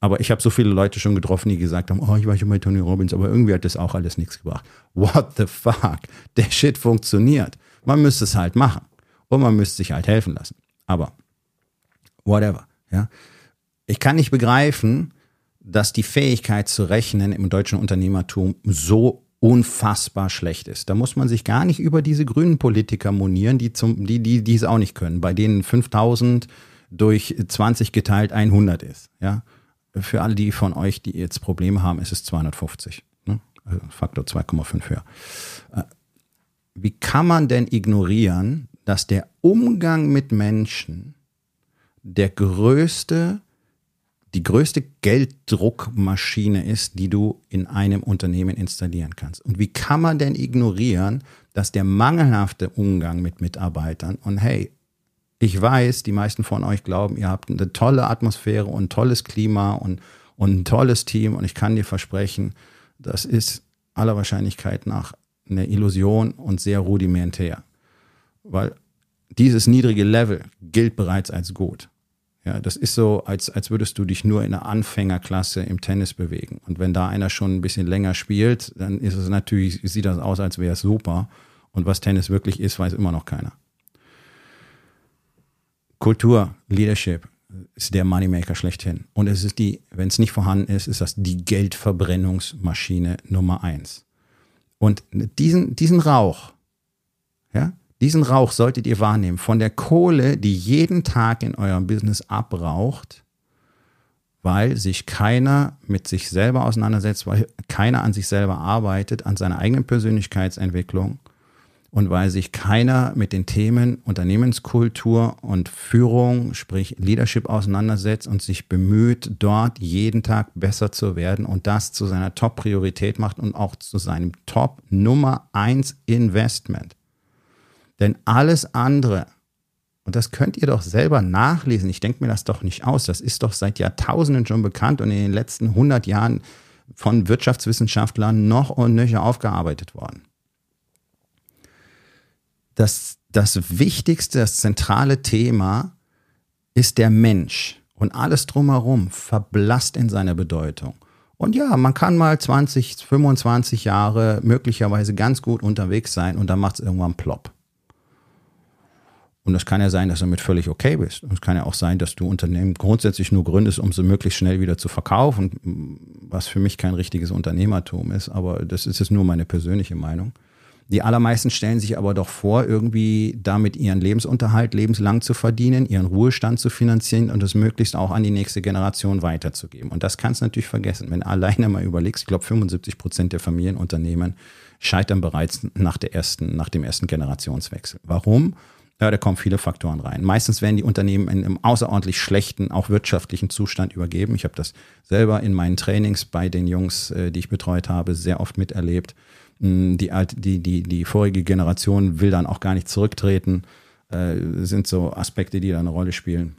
Aber ich habe so viele Leute schon getroffen, die gesagt haben, oh, ich war schon bei Tony Robbins, aber irgendwie hat das auch alles nichts gebracht. What the fuck? Der Shit funktioniert. Man müsste es halt machen. Und man müsste sich halt helfen lassen. Aber whatever. Ja. Ich kann nicht begreifen, dass die Fähigkeit zu rechnen im deutschen Unternehmertum so unfassbar schlecht ist. Da muss man sich gar nicht über diese grünen Politiker monieren, die zum, die, die, die es auch nicht können, bei denen 5000 durch 20 geteilt 100 ist. Ja, für alle die von euch, die jetzt Probleme haben, ist es 250. Ne? Also Faktor 2,5 höher. Äh, wie kann man denn ignorieren, dass der Umgang mit Menschen der größte die größte Gelddruckmaschine ist, die du in einem Unternehmen installieren kannst. Und wie kann man denn ignorieren, dass der mangelhafte Umgang mit Mitarbeitern und hey, ich weiß, die meisten von euch glauben, ihr habt eine tolle Atmosphäre und ein tolles Klima und, und ein tolles Team und ich kann dir versprechen, das ist aller Wahrscheinlichkeit nach eine Illusion und sehr rudimentär. Weil dieses niedrige Level gilt bereits als gut. Ja, das ist so, als, als würdest du dich nur in einer Anfängerklasse im Tennis bewegen. Und wenn da einer schon ein bisschen länger spielt, dann ist es natürlich, sieht das aus, als wäre es super. Und was Tennis wirklich ist, weiß immer noch keiner. Kultur, Leadership ist der Moneymaker schlechthin. Und es ist die, wenn es nicht vorhanden ist, ist das die Geldverbrennungsmaschine Nummer eins. Und diesen, diesen Rauch, ja, diesen Rauch solltet ihr wahrnehmen von der Kohle, die jeden Tag in eurem Business abraucht, weil sich keiner mit sich selber auseinandersetzt, weil keiner an sich selber arbeitet, an seiner eigenen Persönlichkeitsentwicklung und weil sich keiner mit den Themen Unternehmenskultur und Führung, sprich Leadership auseinandersetzt und sich bemüht, dort jeden Tag besser zu werden und das zu seiner Top-Priorität macht und auch zu seinem Top Nummer eins Investment. Denn alles andere, und das könnt ihr doch selber nachlesen, ich denke mir das doch nicht aus, das ist doch seit Jahrtausenden schon bekannt und in den letzten 100 Jahren von Wirtschaftswissenschaftlern noch und nöcher aufgearbeitet worden. Das, das wichtigste, das zentrale Thema ist der Mensch und alles drumherum verblasst in seiner Bedeutung. Und ja, man kann mal 20, 25 Jahre möglicherweise ganz gut unterwegs sein und dann macht es irgendwann plopp. Und es kann ja sein, dass du damit völlig okay bist. Und es kann ja auch sein, dass du Unternehmen grundsätzlich nur gründest, um sie möglichst schnell wieder zu verkaufen, was für mich kein richtiges Unternehmertum ist. Aber das ist jetzt nur meine persönliche Meinung. Die allermeisten stellen sich aber doch vor, irgendwie damit ihren Lebensunterhalt lebenslang zu verdienen, ihren Ruhestand zu finanzieren und es möglichst auch an die nächste Generation weiterzugeben. Und das kannst du natürlich vergessen. Wenn du alleine mal überlegst, ich glaube 75 Prozent der Familienunternehmen scheitern bereits nach, der ersten, nach dem ersten Generationswechsel. Warum? Ja, da kommen viele Faktoren rein. Meistens werden die Unternehmen in einem außerordentlich schlechten, auch wirtschaftlichen Zustand übergeben. Ich habe das selber in meinen Trainings bei den Jungs, äh, die ich betreut habe, sehr oft miterlebt. Mm, die, die, die, die vorige Generation will dann auch gar nicht zurücktreten. Äh, sind so Aspekte, die da eine Rolle spielen.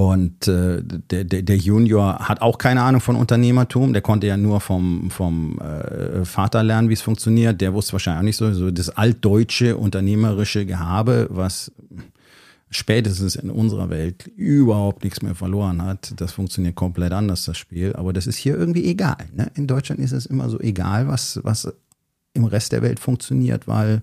Und äh, der, der, der Junior hat auch keine Ahnung von Unternehmertum. Der konnte ja nur vom, vom äh, Vater lernen, wie es funktioniert. Der wusste wahrscheinlich auch nicht so, so das altdeutsche unternehmerische Gehabe, was spätestens in unserer Welt überhaupt nichts mehr verloren hat. Das funktioniert komplett anders, das Spiel. Aber das ist hier irgendwie egal. Ne? In Deutschland ist es immer so egal, was, was im Rest der Welt funktioniert, weil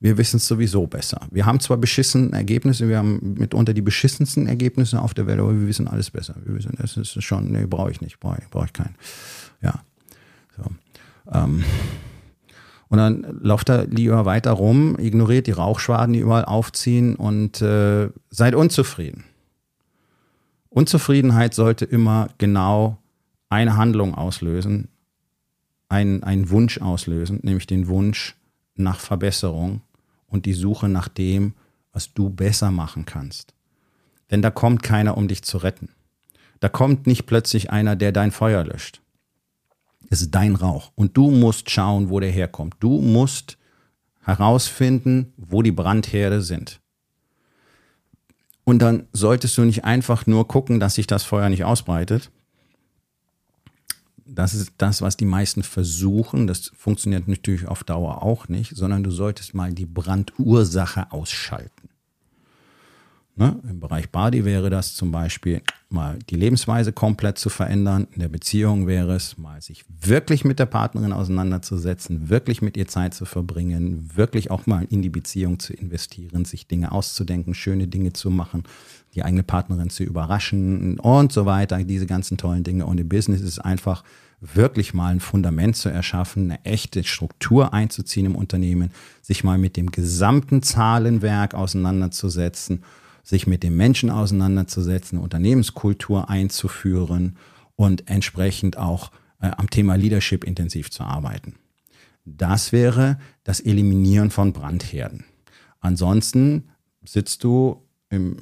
wir wissen es sowieso besser. Wir haben zwar beschissene Ergebnisse, wir haben mitunter die beschissensten Ergebnisse auf der Welt, aber wir wissen alles besser. Wir wissen, das ist schon, nee, brauche ich nicht, brauche brauch ich keinen. Ja. So. Ähm. Und dann lauft er lieber weiter rum, ignoriert die Rauchschwaden, die überall aufziehen und äh, seid unzufrieden. Unzufriedenheit sollte immer genau eine Handlung auslösen, einen, einen Wunsch auslösen, nämlich den Wunsch nach Verbesserung und die Suche nach dem, was du besser machen kannst. Denn da kommt keiner, um dich zu retten. Da kommt nicht plötzlich einer, der dein Feuer löscht. Es ist dein Rauch. Und du musst schauen, wo der herkommt. Du musst herausfinden, wo die Brandherde sind. Und dann solltest du nicht einfach nur gucken, dass sich das Feuer nicht ausbreitet, das ist das, was die meisten versuchen. Das funktioniert natürlich auf Dauer auch nicht, sondern du solltest mal die Brandursache ausschalten. Ne? Im Bereich Body wäre das zum Beispiel mal die Lebensweise komplett zu verändern. In der Beziehung wäre es mal sich wirklich mit der Partnerin auseinanderzusetzen, wirklich mit ihr Zeit zu verbringen, wirklich auch mal in die Beziehung zu investieren, sich Dinge auszudenken, schöne Dinge zu machen, die eigene Partnerin zu überraschen und so weiter. Diese ganzen tollen Dinge. Und im Business ist es einfach wirklich mal ein Fundament zu erschaffen, eine echte Struktur einzuziehen im Unternehmen, sich mal mit dem gesamten Zahlenwerk auseinanderzusetzen, sich mit den Menschen auseinanderzusetzen, Unternehmenskultur einzuführen und entsprechend auch äh, am Thema Leadership intensiv zu arbeiten. Das wäre das Eliminieren von Brandherden. Ansonsten sitzt du im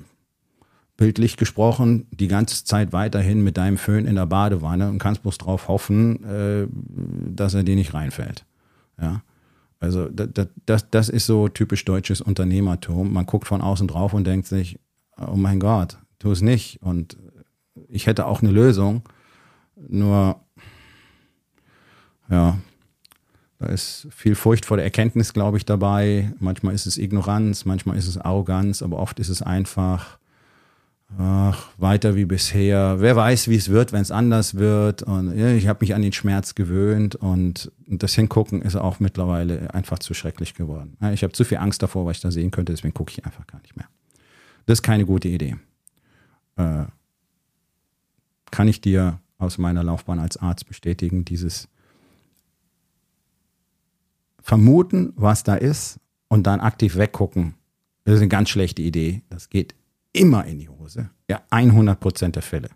bildlich gesprochen, die ganze Zeit weiterhin mit deinem Föhn in der Badewanne und kannst bloß drauf hoffen, äh, dass er dir nicht reinfällt. Ja. Also das, das, das ist so typisch deutsches Unternehmertum. Man guckt von außen drauf und denkt sich, oh mein Gott, tu es nicht. Und ich hätte auch eine Lösung. Nur, ja, da ist viel Furcht vor der Erkenntnis, glaube ich, dabei. Manchmal ist es Ignoranz, manchmal ist es Arroganz, aber oft ist es einfach ach, weiter wie bisher. Wer weiß, wie es wird, wenn es anders wird. Und ja, ich habe mich an den Schmerz gewöhnt und das Hingucken ist auch mittlerweile einfach zu schrecklich geworden. Ich habe zu viel Angst davor, was ich da sehen könnte, deswegen gucke ich einfach gar nicht mehr. Das ist keine gute Idee. Äh, kann ich dir aus meiner Laufbahn als Arzt bestätigen, dieses vermuten, was da ist und dann aktiv weggucken, das ist eine ganz schlechte Idee. Das geht immer in die Hose. Ja, 100 Prozent der Fälle.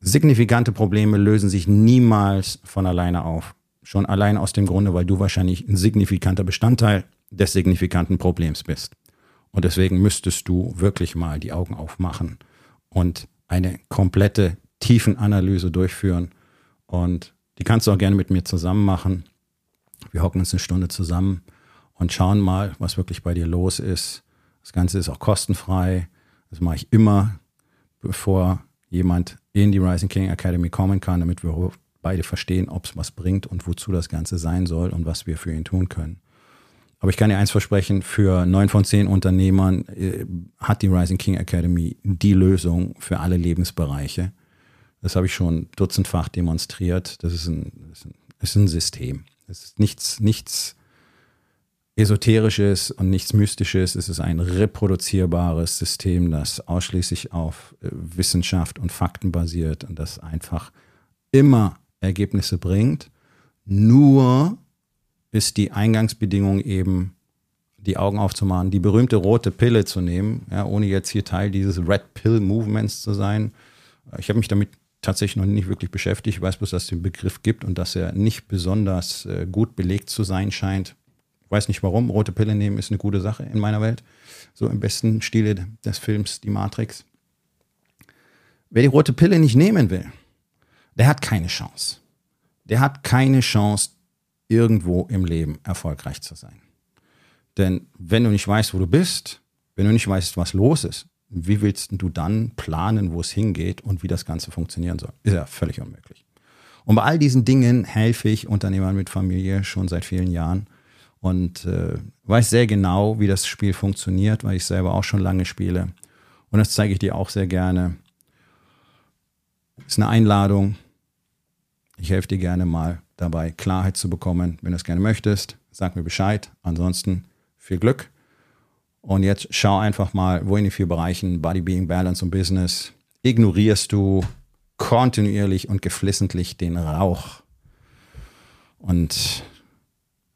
Signifikante Probleme lösen sich niemals von alleine auf. Schon allein aus dem Grunde, weil du wahrscheinlich ein signifikanter Bestandteil des signifikanten Problems bist. Und deswegen müsstest du wirklich mal die Augen aufmachen und eine komplette Tiefenanalyse durchführen. Und die kannst du auch gerne mit mir zusammen machen. Wir hocken uns eine Stunde zusammen und schauen mal, was wirklich bei dir los ist. Das Ganze ist auch kostenfrei. Das mache ich immer, bevor jemand in die Rising King Academy kommen kann, damit wir beide verstehen, ob es was bringt und wozu das Ganze sein soll und was wir für ihn tun können. Aber ich kann dir eins versprechen, für neun von zehn Unternehmern äh, hat die Rising King Academy die Lösung für alle Lebensbereiche. Das habe ich schon dutzendfach demonstriert. Das ist ein, ist ein System. Es ist nichts, nichts Esoterisches und nichts Mystisches. Es ist ein reproduzierbares System, das ausschließlich auf äh, Wissenschaft und Fakten basiert und das einfach immer Ergebnisse bringt. Nur ist die Eingangsbedingung eben, die Augen aufzumachen, die berühmte rote Pille zu nehmen, ja, ohne jetzt hier Teil dieses Red Pill Movements zu sein. Ich habe mich damit tatsächlich noch nicht wirklich beschäftigt. Ich weiß bloß, dass es den Begriff gibt und dass er nicht besonders äh, gut belegt zu sein scheint. Weiß nicht warum. Rote Pille nehmen ist eine gute Sache in meiner Welt. So im besten Stile des Films Die Matrix. Wer die rote Pille nicht nehmen will, der hat keine Chance. Der hat keine Chance, irgendwo im Leben erfolgreich zu sein. Denn wenn du nicht weißt, wo du bist, wenn du nicht weißt, was los ist, wie willst du dann planen, wo es hingeht und wie das Ganze funktionieren soll? Ist ja völlig unmöglich. Und bei all diesen Dingen helfe ich Unternehmern mit Familie schon seit vielen Jahren und äh, weiß sehr genau, wie das Spiel funktioniert, weil ich selber auch schon lange spiele. Und das zeige ich dir auch sehr gerne. Ist eine Einladung. Ich helfe dir gerne mal dabei, Klarheit zu bekommen. Wenn du es gerne möchtest, sag mir Bescheid. Ansonsten viel Glück. Und jetzt schau einfach mal, wo in den vier Bereichen Body, Being, Balance und Business ignorierst du kontinuierlich und geflissentlich den Rauch. Und